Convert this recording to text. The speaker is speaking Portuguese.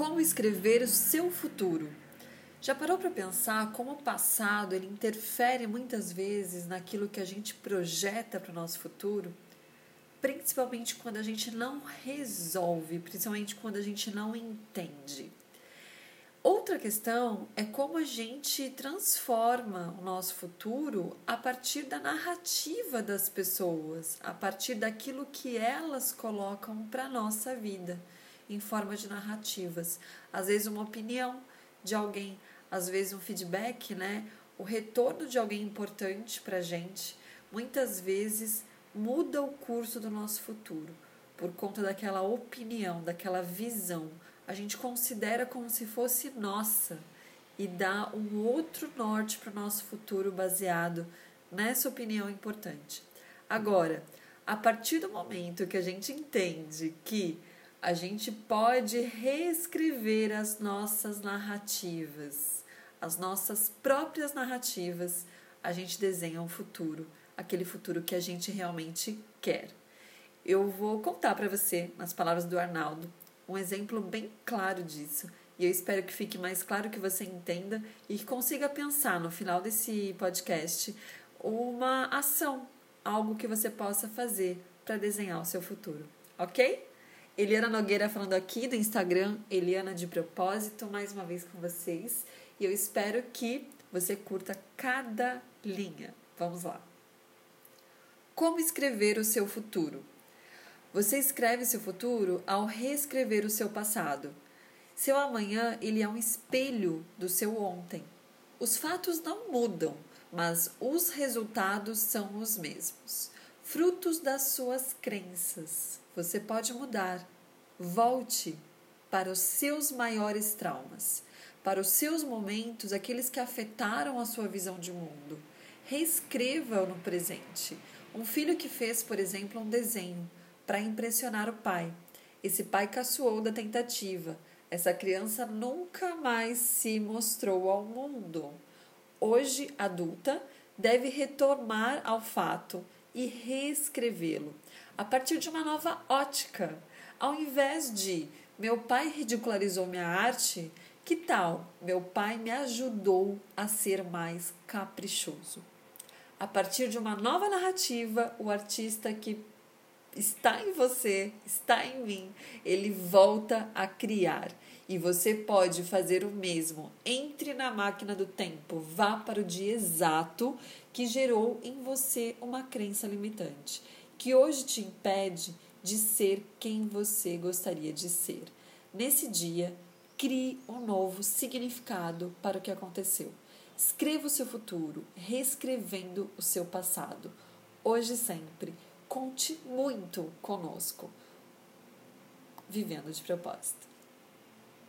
Como escrever o seu futuro? Já parou para pensar como o passado ele interfere muitas vezes naquilo que a gente projeta para o nosso futuro? Principalmente quando a gente não resolve, principalmente quando a gente não entende. Outra questão é como a gente transforma o nosso futuro a partir da narrativa das pessoas, a partir daquilo que elas colocam para a nossa vida, em forma de narrativas. Às vezes, uma opinião de alguém, às vezes, um feedback, né? o retorno de alguém importante para a gente, muitas vezes muda o curso do nosso futuro, por conta daquela opinião, daquela visão a gente considera como se fosse nossa e dá um outro norte para o nosso futuro baseado nessa opinião importante. Agora, a partir do momento que a gente entende que a gente pode reescrever as nossas narrativas, as nossas próprias narrativas, a gente desenha um futuro, aquele futuro que a gente realmente quer. Eu vou contar para você, nas palavras do Arnaldo, um exemplo bem claro disso. E eu espero que fique mais claro que você entenda e que consiga pensar no final desse podcast uma ação, algo que você possa fazer para desenhar o seu futuro, ok? Eliana Nogueira falando aqui do Instagram, Eliana de Propósito, mais uma vez com vocês. E eu espero que você curta cada linha. Vamos lá. Como escrever o seu futuro? Você escreve seu futuro ao reescrever o seu passado. Seu amanhã ele é um espelho do seu ontem. Os fatos não mudam, mas os resultados são os mesmos. Frutos das suas crenças. Você pode mudar. Volte para os seus maiores traumas, para os seus momentos, aqueles que afetaram a sua visão de mundo. Reescreva no presente. Um filho que fez, por exemplo, um desenho para impressionar o pai. Esse pai caçoou da tentativa. Essa criança nunca mais se mostrou ao mundo. Hoje, adulta, deve retornar ao fato e reescrevê-lo a partir de uma nova ótica. Ao invés de meu pai ridicularizou minha arte, que tal meu pai me ajudou a ser mais caprichoso? A partir de uma nova narrativa, o artista que está em você, está em mim, ele volta a criar. E você pode fazer o mesmo. Entre na máquina do tempo, vá para o dia exato que gerou em você uma crença limitante, que hoje te impede de ser quem você gostaria de ser. Nesse dia, crie um novo significado para o que aconteceu. Escreva o seu futuro, reescrevendo o seu passado. Hoje sempre conte muito conosco. Vivendo de propósito.